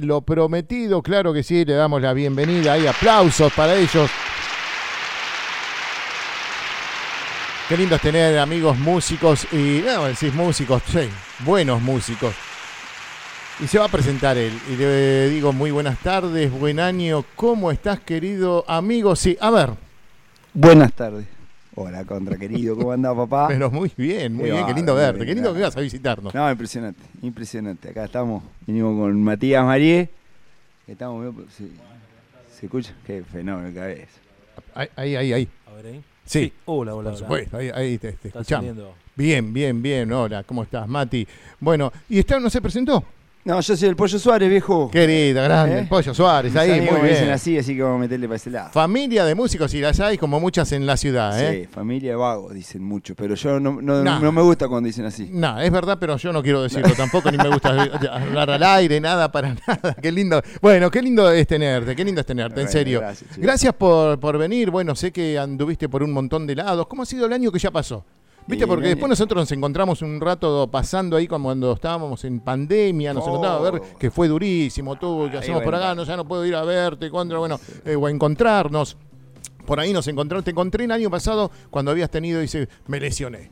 Lo prometido, claro que sí, le damos la bienvenida. Hay aplausos para ellos. Qué lindo es tener amigos músicos y, no, decís músicos, sí, buenos músicos. Y se va a presentar él. Y le digo muy buenas tardes, buen año. ¿Cómo estás, querido amigo? Sí, a ver. Buenas tardes. Hola, contra querido, ¿cómo andás, papá? Pero muy bien, muy bien, qué lindo verte, qué lindo que vas a visitarnos. No, impresionante, impresionante. Acá estamos, vinimos con Matías Marie. Estamos, ¿se, ¿se escucha? Qué fenómeno que es. Ahí, ahí, ahí. ahí. A ver ahí. Sí, Hola, hola, por hola. supuesto, ahí, ahí te, te Está escuchamos. saliendo. Bien, bien, bien, hola, ¿cómo estás, Mati? Bueno, ¿y Esteban no se presentó? No, yo soy el Pollo Suárez, viejo. Querida, grande, ¿Eh? el Pollo Suárez, Mis ahí, muy me dicen bien. así, así que vamos a meterle para ese lado. Familia de músicos y las hay como muchas en la ciudad, ¿eh? Sí, familia de vagos, dicen mucho, pero yo no, no, Nah. no me gusta cuando dicen así. No, es verdad, pero yo no quiero decirlo tampoco, ni me gusta hablar al aire, nada para nada. Qué lindo. Bueno, qué lindo es tenerte, qué lindo es tenerte, en serio. gracias. Gracias por, por venir. Bueno, sé que anduviste por un montón de lados. ¿Cómo ha sido el año que ya pasó? ¿Viste? Porque después nosotros nos encontramos un rato pasando ahí como cuando estábamos en pandemia, nos Oh. encontrábamos a ver que fue durísimo todo, que hacemos por acá, no, ya no puedo ir a verte, contra, bueno, eh, o a encontrarnos. Por ahí nos encontramos, te encontré el año pasado cuando habías tenido, dice, me lesioné.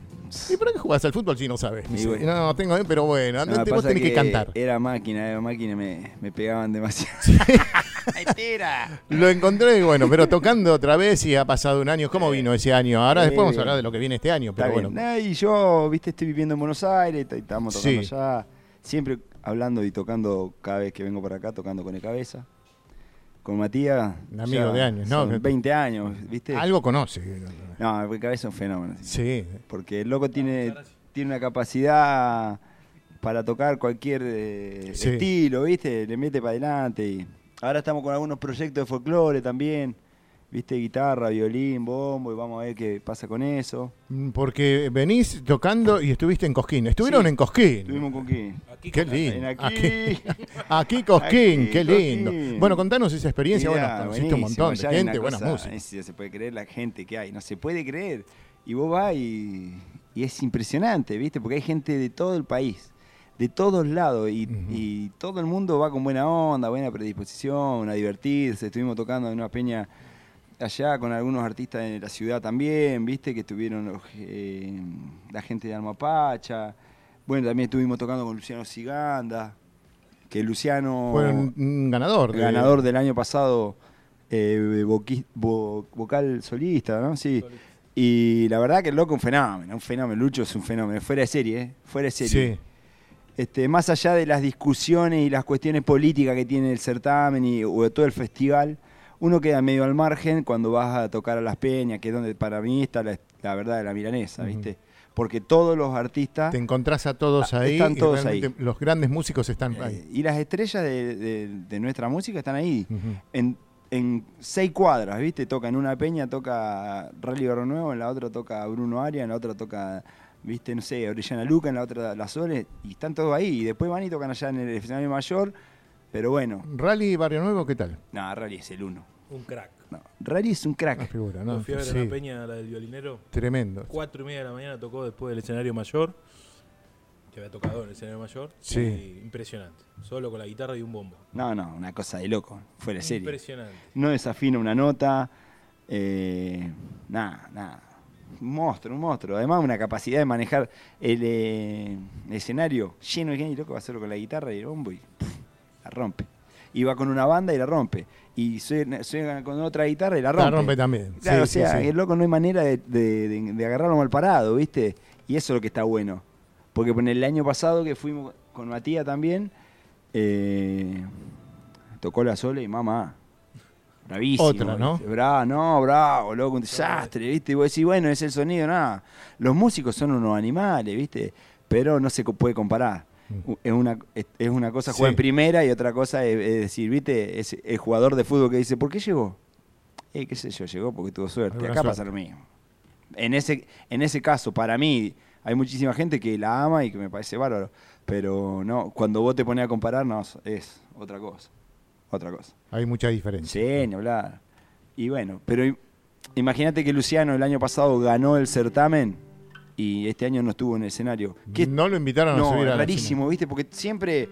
¿Y para qué jugás al fútbol si no sabes? Me Y dice, bueno. No, tengo, eh, pero bueno, No, vos tenés que, cantar. Era máquina, era máquina, me, me pegaban demasiado. ¡Ay, tira! Lo encontré, bueno, pero tocando otra vez y ha pasado un año. ¿Cómo vino ese año? Ahora después vamos a hablar de lo que viene este año, pero bueno. y yo, viste, estoy viviendo en Buenos Aires, estamos tocando Sí. allá. Siempre hablando y tocando cada vez que vengo por acá, tocando con el cabeza. Con Matías. Un amigo ya de años, ¿no? son 20 años, ¿viste? Algo conoce. No, el cabeza es un fenómeno. Sí. Porque el loco tiene, tiene una capacidad para tocar cualquier eh, Sí. estilo, ¿viste? Le mete para adelante. Y ahora estamos con algunos proyectos de folclore también. ¿Viste? Guitarra, violín, bombo, y vamos a ver qué pasa con eso. Mm, Porque venís tocando y estuviste en Cosquín. Estuvieron Sí. en Cosquín. Estuvimos con quién. Aquí Qué lindo. En aquí. Aquí, aquí Cosquín, Aquí, qué lindo. Cosquín. Bueno, contanos esa experiencia. Mirá, bueno, conociste un montón de gente, buenas músicas. se puede creer la gente que hay, no se puede creer. Y vos vas y, y es impresionante, ¿viste? Porque hay gente de todo el país, de todos lados, y, y todo el mundo va con buena onda, buena predisposición, a divertirse. Estuvimos tocando en una peña allá con algunos artistas de la ciudad también, ¿viste? Que estuvieron los, eh, la gente de Almapacha. Bueno, también estuvimos tocando con Luciano Siganda, que Luciano Fue un, ganador. de- ganador del año pasado, eh, voqui- vo- vocal solista, ¿no? Sí. Y la verdad que el loco un fenómeno, un fenómeno. Lucho es un fenómeno, fuera de serie, ¿eh? Fuera de serie. Sí. Este, más allá de las discusiones y las cuestiones políticas que tiene el certamen y o de todo el festival, uno queda medio al margen cuando vas a tocar a las peñas, que es donde para mí está la, la verdad de la milanesa. ¿viste? Porque todos los artistas Te encontrás a todos Ah, ahí. están todos ahí. Los grandes músicos están eh, ahí. y las estrellas de, de- de nuestra música están ahí. En, en seis cuadras, ¿viste? Toca en una peña, toca Rally Barro Nuevo, en la otra toca Bruno Aria, en la otra toca, ¿viste? No sé, Orellana Luca, en la otra La Sole, y están todos ahí. Y después van y tocan allá en el escenario mayor, pero bueno, Rally Barrio Nuevo, ¿qué tal? no, Rally es el uno. Un crack. No, Rally es un Una crack. figura, ¿no? Fui a ver Sí, en la peña, la del violinero. Tremendo. Cuatro y media de la mañana tocó después del escenario mayor. Que había tocado en el escenario mayor. Sí. Y impresionante. Solo con la guitarra y un bombo. No, no, una cosa de loco, fuera de serie. Impresionante. No desafina una nota, eh, nada, nada. Un monstruo, un monstruo. Además, una capacidad de manejar el, eh, escenario lleno de gente y loco va a hacerlo con la guitarra y el bombo y pff, rompe. Y va con una banda y la rompe. Y suena, suena con otra guitarra y la rompe. La rompe también. Claro, Sí, o sea, sí, el loco no hay manera de, de- de- de agarrarlo mal parado, ¿viste? Y eso es lo que está bueno. Porque en el año pasado que fuimos con Matías también, eh, tocó la sola y mamá. Bravísimo. Otra, ¿no? Bravo, no, bravo, loco, un desastre, ¿viste? Y vos decís, bueno, es el sonido, nada. Los músicos son unos animales, ¿viste? Pero no se puede comparar. Mm. Es una, es, una cosa jugar Sí. en primera y otra cosa es, es decir, ¿viste? Es el jugador de fútbol que dice, ¿por qué llegó? Eh, qué sé yo, llegó porque tuvo suerte. Acá suerte. pasa lo mismo. En ese, en ese caso, para mí, hay muchísima gente que la ama y que me parece bárbaro. Pero no, cuando vos te pones a comparar, no, es otra cosa. Otra cosa. Hay mucha diferencia. Sí, ni hablar. Y bueno, pero im- imagínate que Luciano el año pasado ganó el certamen y este año no estuvo en el escenario. ¿Qué No lo invitaron a no, subir a rarísimo, ¿viste? Porque siempre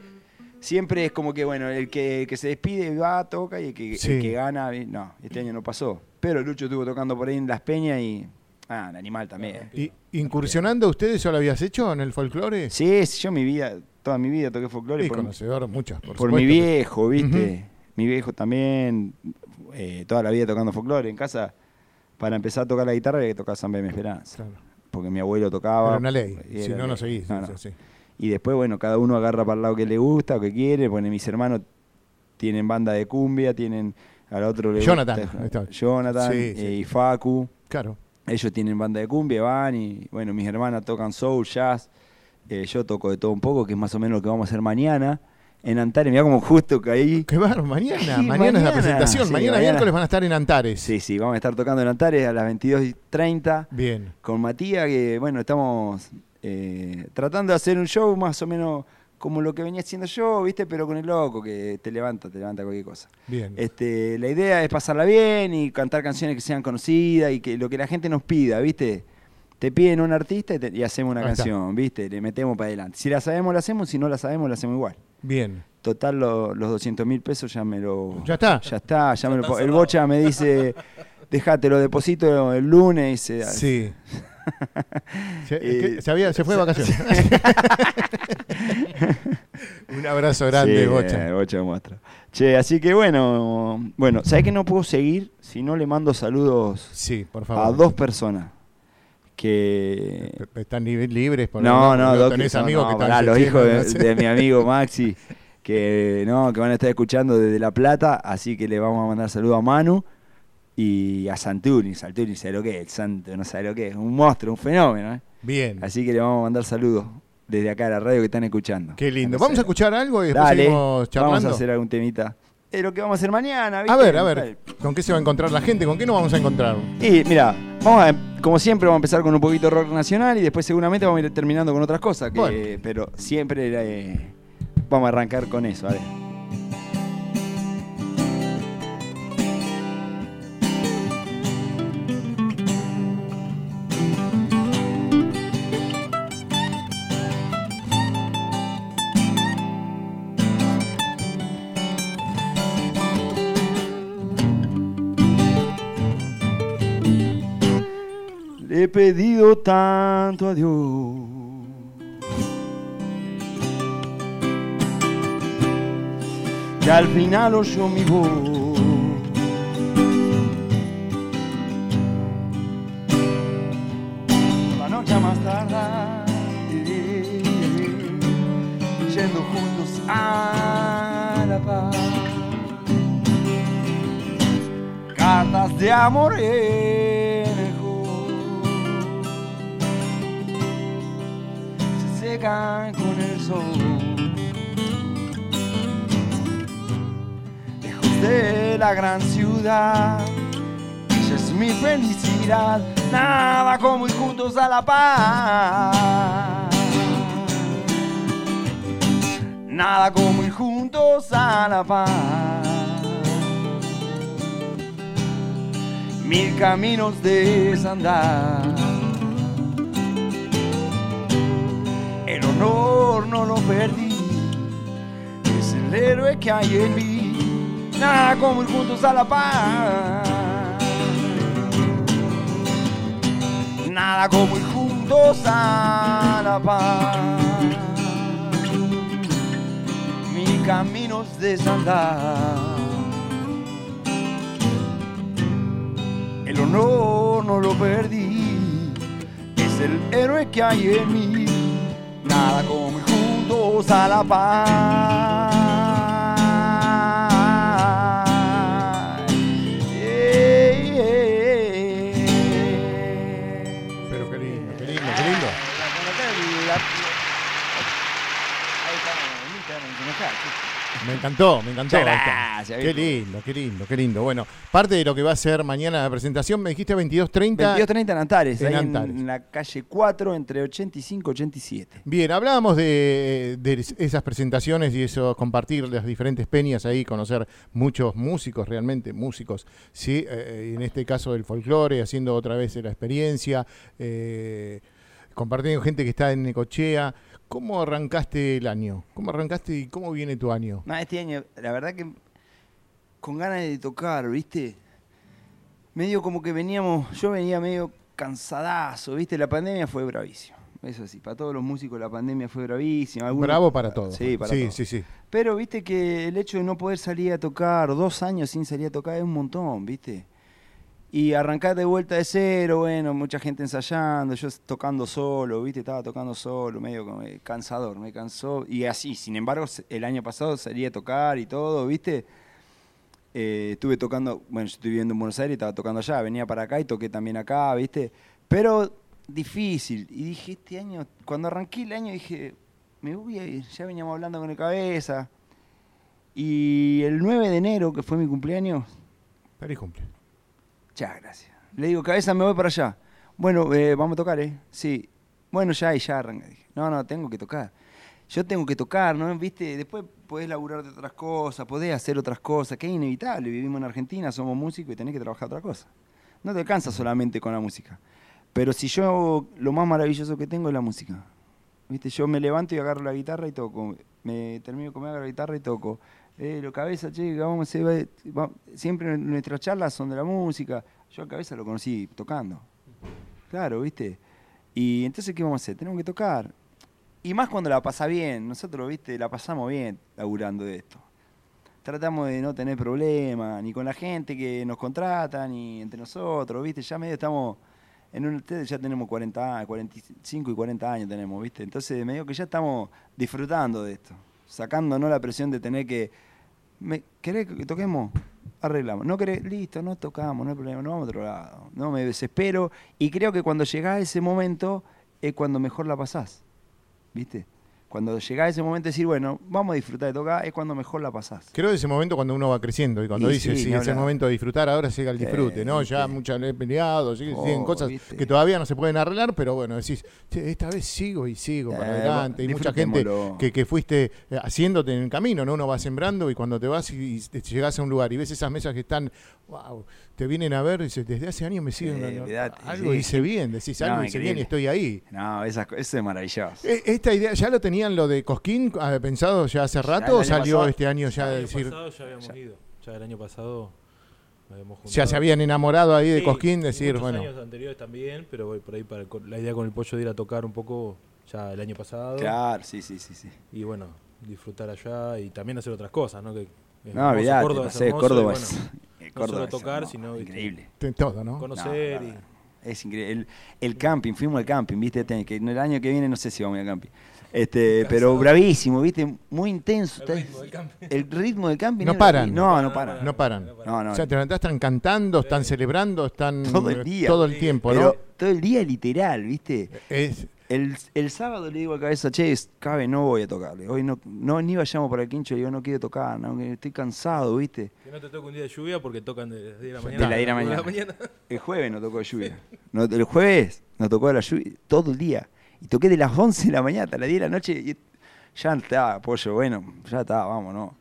siempre es como que, bueno, el que, el que se despide va, toca y el que, el que gana, no, este año no pasó. Pero Lucho estuvo tocando por ahí en Las Peñas y, ah, el animal también. ¿Y incursionando ustedes ya lo habías hecho en el folclore? Sí, sí, yo mi vida, toda mi vida toqué folclore Sí, por, conocedor, muchas, por, por mi viejo, ¿viste? Mi viejo también, eh, toda la vida tocando folclore. En casa, para empezar a tocar la guitarra, había que tocar Samba de mi Esperanza. Claro. Porque mi abuelo tocaba. Era una ley, si no, no seguís. No, no. sí, sí. Y después, bueno, cada uno agarra para el lado que le gusta o que quiere. Mis hermanos tienen banda de cumbia, tienen al otro le Jonathan, gusta-. Jonathan Sí, eh, sí. y Facu. Claro. Ellos tienen banda de cumbia, van y bueno, mis hermanas tocan soul, jazz. Eh, yo toco de todo un poco, que es más o menos lo que vamos a hacer mañana. En Antares, mira como justo caí. Qué bar, mañana. Sí, mañana, es la presentación. Sí, mañana, mañana. miércoles van a estar en Antares. Sí, sí, vamos a estar tocando en Antares a las 22.30 Bien. con Matías, que bueno, estamos eh, tratando de hacer un show más o menos como lo que venía haciendo yo, ¿viste? Pero con el loco, que te levanta, te levanta cualquier cosa. Bien. Este, la idea es pasarla bien y cantar canciones que sean conocidas y que lo que la gente nos pida, ¿viste? Te piden un artista y, te- y hacemos una Ahí está. canción, ¿viste? Le metemos para adelante. Si la sabemos, la hacemos, si no la sabemos, la hacemos igual. Bien. Total, lo- los 200 mil pesos ya me lo... ¿Ya está? Ya está, ya me lo El bocha me dice, dejate, lo deposito el lunes y se... Sí. Se, Eh, se había- se fue de vacaciones. Un abrazo grande, Sí, Bocha. eh, Bocha muestra. Che, así que bueno, bueno, ¿sabés que no puedo seguir si no le mando saludos Sí, por a favor. dos personas? Que... Están li- libres. por No, no, tenés amigos que pará, los hijos de, mi amigo Maxi, que no, que van a estar escuchando desde La Plata, así que le vamos a mandar saludos a Manu y a Santuri. Santuri sabe lo que es, el santo no sabe lo que es, un monstruo, un fenómeno, ¿eh? Bien. Así que le vamos a mandar saludos desde acá a la radio que están escuchando. Qué lindo. Vamos a escuchar algo y después Dale, seguimos charlando. vamos a hacer algún temita. Es lo que vamos a hacer mañana, A ver, a ver, ¿con qué se va a encontrar la gente? ¿Con qué nos vamos a encontrar? Y mira, vamos a, como siempre vamos a empezar con un poquito de rock nacional y después seguramente vamos a ir terminando con otras cosas, que, Bueno. pero siempre eh, vamos a arrancar con eso, a ver. Pedido tanto a Dios. Que al final oyó mi voz. La noche más tarde, yendo juntos a la paz cartas de amor Lejos de la gran ciudad, ella es mi felicidad, nada como ir juntos a la paz. Nada como ir juntos a la paz. mil caminos desandar. Honor no lo perdí, es el héroe que hay en mí. Nada como ir juntos a la paz. Nada como ir juntos a la paz. Mil caminos desandar. El honor no lo perdí, es el héroe que hay en mí. Nada como juntos a la paz. Pero qué lindo, qué lindo, qué lindo. Ahí está, Me encantó, me encantó. Gracias, Qué lindo, qué lindo, qué lindo. Bueno, parte de lo que va a ser mañana la presentación, me dijiste 22.30. 22.30 en Antares, En ahí Antares. en la calle 4 entre 85 y 87. Bien, hablábamos de, de esas presentaciones y eso, compartir las diferentes peñas ahí, conocer muchos músicos, realmente músicos, sí, Eh, en este caso del folclore, haciendo otra vez la experiencia, eh, compartiendo gente que está en Necochea. ¿Cómo arrancaste el año? ¿Cómo arrancaste y cómo viene tu año? No, este año, la verdad que con ganas de tocar, ¿viste? Medio como que veníamos, yo venía medio cansadazo, ¿viste? La pandemia fue bravísima. Eso sí, para todos los músicos la pandemia fue bravísima. Algunos- Bravo para todos. Sí, para sí, todos. sí, sí. Pero viste que el hecho de no poder salir a tocar, dos años sin salir a tocar es un montón, ¿viste? Y arrancar de vuelta de cero, bueno, mucha gente ensayando, yo tocando solo, ¿viste? Estaba tocando solo, medio eh, cansador, me cansó. Y así, sin embargo, el año pasado salí a tocar y todo, ¿viste? Eh, estuve tocando, bueno, yo estoy viviendo en Buenos Aires estaba tocando allá, venía para acá y toqué también acá, ¿viste? Pero difícil. Y dije, este año, cuando arranqué el año dije, me voy a ir, ya veníamos hablando con el cabeza. Y el 9 de enero, que fue mi cumpleaños, Feliz cumple. Ya, gracias. Le digo, cabeza, me voy para allá. Bueno, eh, vamos a tocar, ¿eh? Sí. Bueno, ya, y ya arranca. No, no, tengo que tocar. Yo tengo que tocar, ¿no? ¿Viste? Después podés laburar de otras cosas, podés hacer otras cosas, que es inevitable. Vivimos en Argentina, somos músicos y tenés que trabajar otra cosa. No te alcanza solamente con la música. Pero si yo, lo más maravilloso que tengo es la música. ¿Viste? Yo me levanto y agarro la guitarra y toco. Me termino de comer, agarro la guitarra y toco. Eh, lo cabeza, che, vamos a Siempre nuestras charlas son de la música. Yo a cabeza lo conocí tocando. Claro, ¿viste? Y entonces, ¿qué vamos a hacer? Tenemos que tocar. Y más cuando la pasa bien. Nosotros, ¿viste? La pasamos bien laburando de esto. Tratamos de no tener problemas, ni con la gente que nos contrata, ni entre nosotros, ¿viste? Ya medio estamos. En ya tenemos 40 años, 45 y 40 años tenemos, ¿viste? Entonces, medio que ya estamos disfrutando de esto. Sacándonos la presión de tener que. ¿Me, ¿Querés que toquemos? Arreglamos. No querés, listo, no tocamos, no hay problema, no vamos a otro lado. No me desespero. Y creo que cuando llegás a ese momento es cuando mejor la pasás. ¿Viste? Cuando llegás a ese momento de decir, bueno, vamos a disfrutar de tocar, es cuando mejor la pasás. Creo ese momento cuando uno va creciendo y cuando Y dice, sí, es el momento de disfrutar, ahora llega el disfrute, ¿no? Ya muchas le he peleado, Oh, siguen cosas viste. que todavía no se pueden arreglar, pero bueno, decís, "Che, esta vez sigo y sigo para Eh, adelante. Y mucha gente que, que fuiste eh, haciéndote en el camino, ¿no? Uno va sembrando y cuando te vas y, y te llegás a un lugar y ves esas mesas que están, wow, te vienen a ver y dices, desde hace años me siguen, olvidate, algo sí. hice bien, decís, No, algo hice bien y estoy ahí. No, esas eso es maravilloso. Eh, ¿Esta idea ya lo tenían lo de Cosquín ah, pensado ya hace rato o salió pasado. este año ya el de año decir, pasado ya habíamos ido. Ya el año pasado habíamos juntado. ya se habían enamorado ahí de Sí, Cosquín, decir, bueno, años anteriores también, pero voy por ahí para el- la idea con el pollo de ir a tocar un poco ya el año pasado. Claro, sí, sí, sí. sí. Y bueno, disfrutar allá y también hacer otras cosas, ¿no? Que No, olvidate, Córdoba es hermoso, Córdoba y es. bueno, eh, no Córdoba solo tocar, sino, increíble. de todo, ¿no? conocer No, y... no, no. Es increíble. El, el camping, fuimos al camping, ¿viste? Que en el año que viene no sé si vamos a ir al camping. Este, pero bravísimo, ¿viste? Muy intenso. El ritmo del camping. el ritmo del camping. No paran. No, no paran. No paran. No, no. O sea, te levantás, están cantando, están celebrando, están Todo el día. todo el tiempo, ¿no? Pero todo el día literal, ¿viste? Es, El, el sábado le digo a cabeza, che, cabe, no voy a tocarle. Hoy no, no ni vayamos para el quincho, le digo, no quiero tocar, no, estoy cansado, ¿viste? Que no te toque un día de lluvia porque tocan de las 10 de la De mañana. la 10 de la a las mañana. El jueves no tocó de lluvia. No, el jueves no tocó de la lluvia todo el día. Y toqué de las 11 de la mañana hasta las 10 de la noche. Y ya está, pollo, bueno, ya está, vamos, no.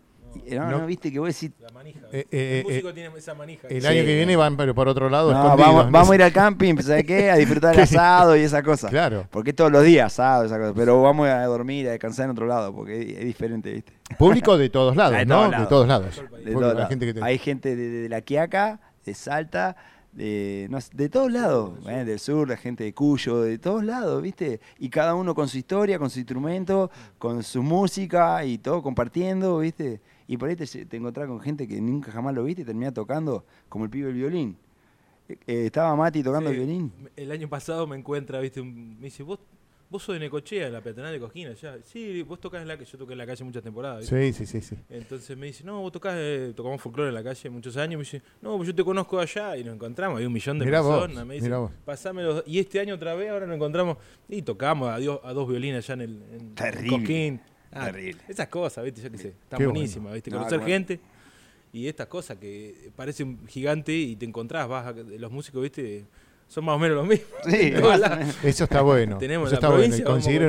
No, No. no, viste que vos decís, La manija. Eh, eh, el músico eh, tiene esa manija. el Sí. año que viene van pero por otro lado no, vamos, vamos a ir al camping, ¿sabes qué? A disfrutar ¿Qué? asado y esa cosa. Claro. Porque todos los días asado, esa cosa. Pero vamos a dormir, a descansar en otro lado, porque es, es diferente, ¿viste? Público de todos lados, De ¿no? todos De lados. todos lados. De el todos la lados. gente que te- Hay gente de, de La Quiaca, de Salta, de, de todos lados, ¿eh? del sur, la gente de Cuyo, de todos lados, ¿viste? Y cada uno con su historia, con su instrumento, con su música y todo compartiendo, ¿viste? Y por ahí te, te encontrás con gente que nunca jamás lo viste y termina tocando, como el pibe del violín. Eh, eh, estaba Mati tocando Sí, el violín. El año pasado me encuentra, viste, un- me dice, vos, vos sos de Necochea, la peatonal de Cosquín, allá. Sí, vos tocás en la calle, yo toqué en la calle muchas temporadas. ¿viste? Sí, sí, sí, sí. Entonces me dice, no, vos tocás, eh, tocamos folclore en la calle muchos años. Me dice, no, pues yo te conozco allá. Y nos encontramos, hay un millón de Mirá vos, personas. me dice, vos. pasame los dos". Y este año otra vez, ahora nos encontramos. Y tocamos a, Dios- a dos violines allá en el en Terrible, Cosquín. Ah, terrible. Esas cosas, viste, yo qué sé, están Qué buenísimas, viste, No, conocer gente. Y estas cosas que parece un gigante y te encontrás, vas a- los músicos, viste, son más o menos los mismos. Sí. Eso está bueno. Tenemos Eso la está bueno. Y conseguir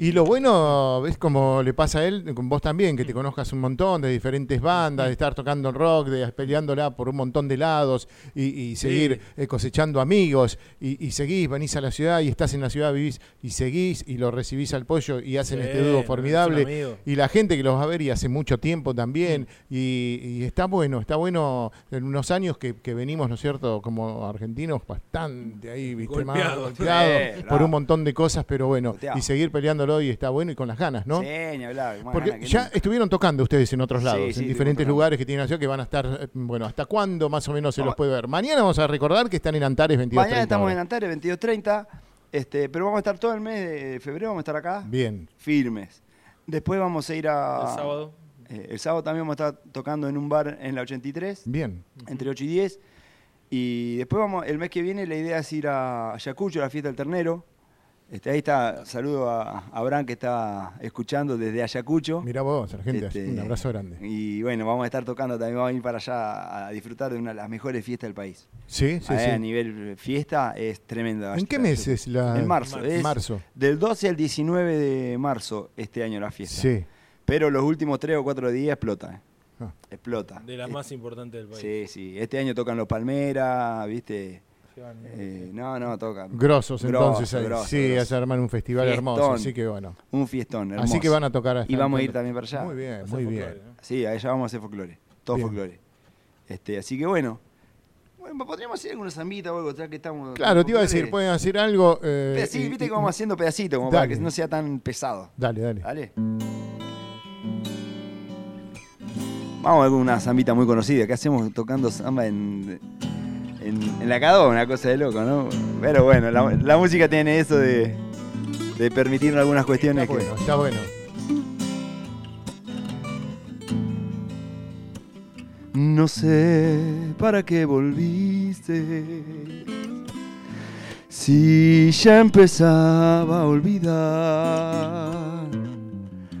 y- lo bueno es como le pasa a él, con vos también, que te conozcas un montón de diferentes bandas, de estar tocando rock, de peleándola por un montón de lados y, y seguir eh, cosechando amigos y, seguís, venís a la ciudad y estás en la ciudad, vivís y seguís y lo recibís al pollo y hacen Sí, este dúo formidable. Y la gente que los va a ver y hace mucho tiempo también. Y, y está bueno, está bueno en unos años que, que venimos, ¿no es cierto?, como argentinos bastante ahí, ¿viste? Más Sí, por un montón de cosas, pero bueno, y seguir peleándolo y está bueno y con las ganas, ¿no? Sí, ni hablar. más Porque ganas que ya nunca. estuvieron tocando ustedes en otros lados, sí, en diferentes lugares que tienen la ciudad que van a estar, eh, bueno, ¿hasta cuándo más o menos se los Vamos- puede ver? Mañana vamos a recordar que están en Antares 22 Mañana estamos en Antares, 22.30, este, pero vamos a estar todo el mes de febrero, vamos a estar acá, Bien, firmes. Después vamos a ir a... El sábado. eh, el sábado también vamos a estar tocando en un bar en la 83, bien. entre 8 y 10. Y después vamos, el mes que viene la idea es ir a Ayacucho, a la fiesta del ternero. Este, ahí está, saludo a Abraham que está escuchando desde Ayacucho. Mira vos, Este, un abrazo grande. Y bueno, vamos a estar tocando también, vamos a ir para allá a disfrutar de una de las mejores fiestas del país. Sí, sí, Ahí sí. A nivel fiesta es tremenda. ¿En qué mes es la...? En marzo. Es Marzo. Del 12 al 19 de marzo este año la fiesta. Sí. Pero los últimos 3 o 4 días explota. Ah. Explota. De las más importantes del país. Sí, sí. Este año tocan los Palmeras, ¿viste? Eh, no, no, tocan. Grosos Grosso, entonces ahí. grosso, sí, grosso. se arman un festival Fiestón. hermoso, así que bueno. Un fiestón, hermoso. Así que van a tocar hasta Y vamos a ir también para allá. Muy bien, muy folclore, bien. ¿no? Sí, allá vamos a hacer folclore. Todo Bien. folclore. Este, así que bueno. Bueno, podríamos hacer alguna zambita o algo, ya que estamos. Claro, te iba a decir, folclore. pueden hacer algo. eh, y- viste y- que vamos haciendo pedacitos, como para que no sea tan pesado. Dale, dale. Vamos a una zambita muy conocida. ¿Qué hacemos tocando samba en, en, en la Cadó? Una cosa de loco, ¿no? Pero bueno, la, la música tiene eso de, de permitirnos algunas Está cuestiones que. bueno, está bueno. No sé para qué volviste. Si ya empezaba a olvidar.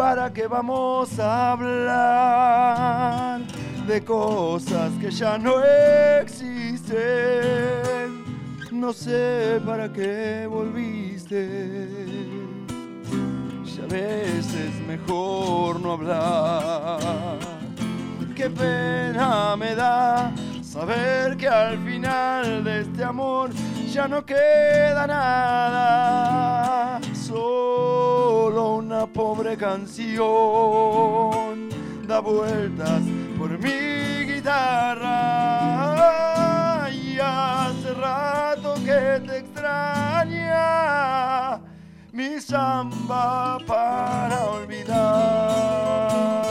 ¿Para qué vamos a hablar de cosas que ya no existen? No sé para qué volviste. Ya ves, es mejor no hablar qué pena me da saber que al final de este amor ya no queda nada, solo una pobre canción da vueltas por mi guitarra y hace rato que te extraña mi samba para olvidar.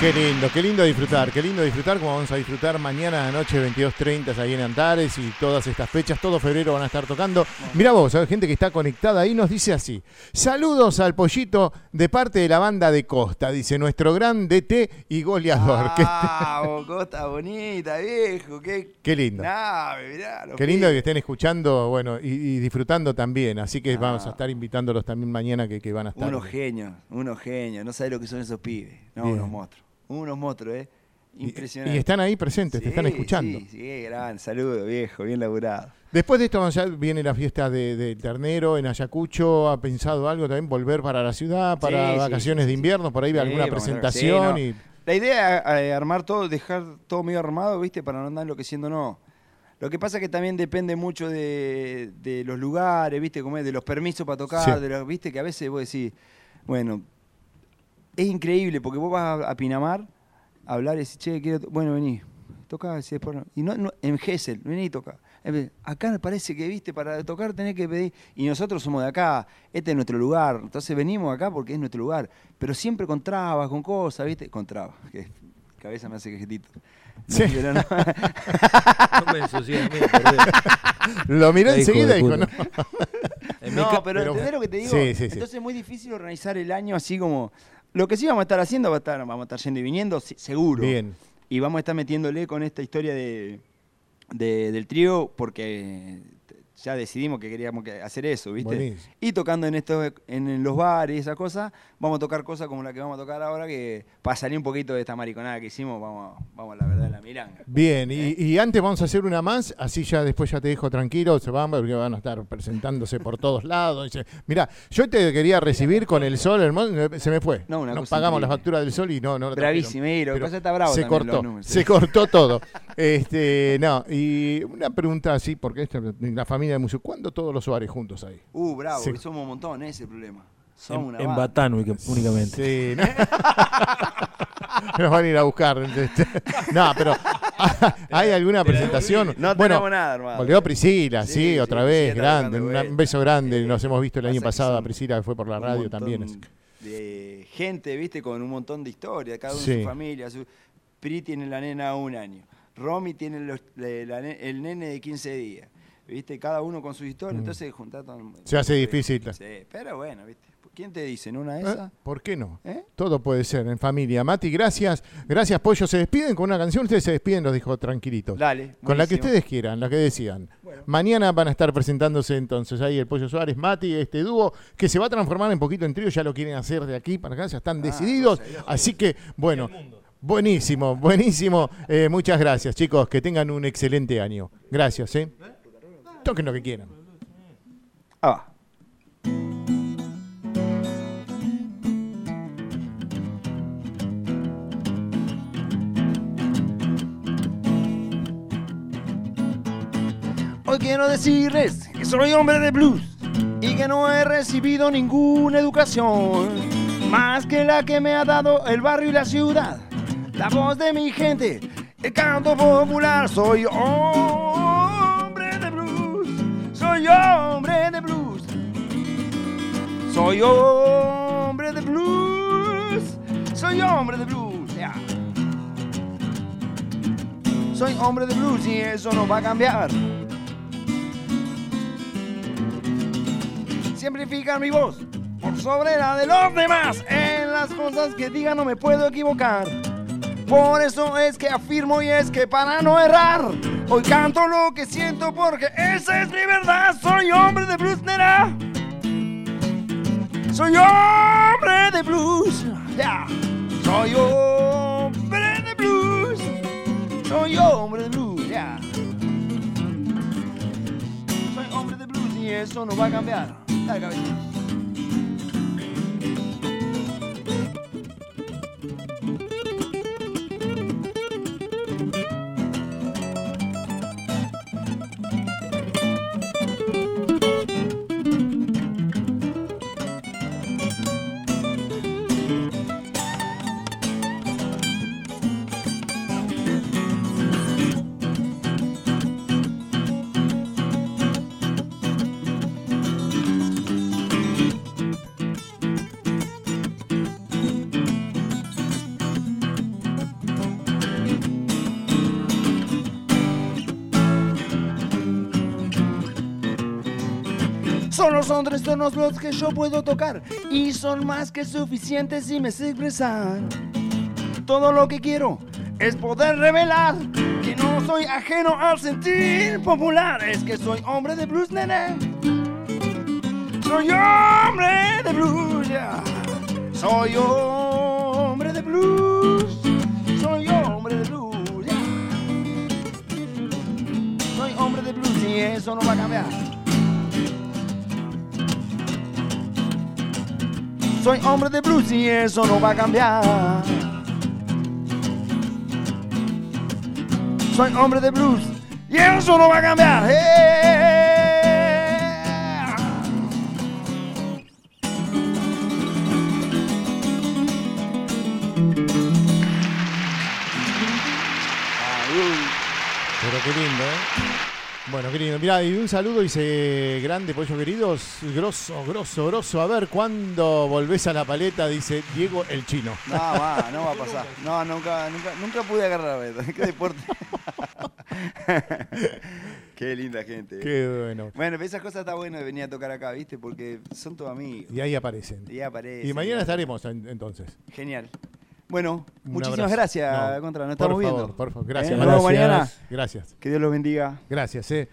Qué lindo, qué lindo disfrutar, qué lindo disfrutar como vamos a disfrutar mañana la noche 22.30 ahí en Antares y todas estas fechas, todo febrero van a estar tocando. Mira vos, hay gente que está conectada ahí, nos dice así, saludos al pollito de parte de la banda de Costa, dice nuestro gran DT y goleador. Ah, vos, Costa bonita, viejo. Qué, Qué, lindo. nave, mirá, Qué lindo que estén escuchando, bueno, y, y disfrutando también. Así que Ah. vamos a estar invitándolos también mañana que, que van a estar. Unos genios, unos genios. No sabés lo que son esos pibes. No, Bien. unos monstruos. Unos monstruos, ¿eh? Impresionante. Y, están ahí presentes, te están escuchando. Sí, sí, gran. Saludo, viejo. Bien laburado. Después de esto ya viene la fiesta de, de ternero en Ayacucho. ¿Ha pensado algo también? ¿Volver para la ciudad, para Sí, vacaciones sí, de invierno? ¿Por ahí alguna presentación? Y... La idea es eh, armar todo, dejar todo medio armado, ¿viste? Para no andar enloqueciendo, no. Lo que pasa es que también depende mucho de, de los lugares, ¿viste? Como es, de los permisos para tocar, de los- ¿viste? Que a veces vos decís, bueno, es increíble porque vos vas a, a Pinamar a hablar y decís, che, quiero, bueno, vení, toca, y después no. Y no, no, en Gessel, vení y toca. Acá parece que, viste, para tocar tenés que pedir. Y nosotros somos de acá, este es nuestro lugar. Entonces venimos acá porque es nuestro lugar. Pero siempre con trabas, con cosas, viste, con trabas. que cabeza me hace quejetito. Sí. Pero no. No me ensucies a mí, por. Lo miró enseguida y dijo, no. No, pero, pero- ¿entendés lo que te digo? Sí, sí, sí. Entonces es muy difícil organizar el año así como... Lo que sí vamos a estar haciendo, va a estar, vamos a estar yendo y viniendo, seguro. Bien. Y vamos a estar metiéndole con esta historia de, de- del trío porque ya decidimos que queríamos que- hacer eso, ¿viste? Buenísimo. Y tocando en estos en, los bares y esas cosas, vamos a tocar cosas como la que vamos a tocar ahora, que para salir un poquito de esta mariconada que hicimos, vamos, vamos a la verdad la milanga. Bien, y, y antes vamos a hacer una más, así ya después ya te dejo tranquilo, se van porque van a estar presentándose por todos lados. Mirá, yo te quería recibir con el sol, hermano, se me fue. No, una Nos cosa pagamos la factura del sol y no, no lo Bravísimo, que Pero pasa está bravo se también cortó, números, se sí. cortó todo. Este, no, y una pregunta así, porque esta, la familia ¿cuándo todos los Suárez juntos ahí? Uh, bravo, Sí. que somos un montón, ese es el problema. Somos en, una en. Batán única- únicamente. Sí, ¿no? Nos van a ir a buscar. este. No, pero ¿hay alguna presentación? No bueno, tenemos nada, hermano. Volvió Priscila, sí, otra vez, grande. tocando Un, beso grande. Sí. Nos hemos visto el año pasado a Priscila, que fue por la radio también. De gente, viste, con un montón de historias, cada uno Sí. su familia. Su... Pri tiene la nena un año. Romy tiene los- la el nene de 15 días. ¿Viste? Cada uno con su historia, Mm. entonces juntar todo el- Se hace difícil. Sí, pero bueno, ¿viste? ¿Quién te dice? ¿En una de ¿Eh? esas? ¿Por qué no? ¿Eh? Todo puede ser en familia. Mati, gracias. Gracias, Pollo. ¿Se despiden con una canción? Ustedes se despiden, los dijo tranquilitos. Dale. Con la que ustedes quieran, la que decían. Mañana van a estar presentándose entonces ahí el Pollo Suárez, Mati, este dúo que se va a transformar un poquito en trío, ya lo quieren hacer de aquí para acá, ya están Ah, decididos. Así que, bueno, buenísimo, buenísimo. Eh, muchas gracias, chicos, que tengan un excelente año. Gracias, ¿eh? Toquen lo que quieran. Ah. Hoy quiero decirles que soy hombre de blues y que no he recibido ninguna educación más que la que me ha dado el barrio y la ciudad. La voz de mi gente, el canto popular, soy blues, soy hombre de blues, soy hombre de blues, soy hombre de blues. yeah. Soy hombre de blues y eso no va a cambiar. Simplificar mi voz por sobre la de los demás. En las cosas que diga no me puedo equivocar. Por eso es que afirmo y es que para no errar, hoy canto lo que siento porque esa es mi verdad. Soy hombre de blues, nena. Soy hombre de blues. yeah. Soy hombre de blues. Soy hombre de blues. yeah. Soy hombre de blues y eso no va a cambiar. Dale, cabeza. Solo son tres tonos los que yo puedo tocar y son más que suficientes si me sé expresar. Todo lo que quiero es poder revelar que no soy ajeno al sentir popular. Es que soy hombre de blues, nene. Soy hombre de blues, yeah. Soy hombre de blues. Soy hombre de blues, yeah. Soy hombre de blues y eso no va a cambiar. Soy hombre de blues y eso no va a cambiar. Soy hombre de blues y eso no va a cambiar. Pero qué lindo, ¿eh? Bueno, querido, mirá, y un saludo dice, grande pollo queridos, grosso, grosso, grosso, a ver cuándo volvés a la paleta, dice Diego el chino. No, va, no va a pasar. No, nunca, nunca, nunca pude agarrar esto. Qué deporte. Qué linda gente. eh. Qué bueno. Bueno, esas cosas está bueno de venir a tocar acá, ¿viste? Porque son todos amigos. Y ahí aparecen. Y aparece. Y mañana estaremos en- entonces. Genial. Bueno, Un muchísimas abrazo. gracias, No, Contra. Nos por estamos favor, viendo. por favor. Gracias, Eh, Nos vemos Gracias. mañana. Gracias. Que Dios los bendiga. Gracias, eh.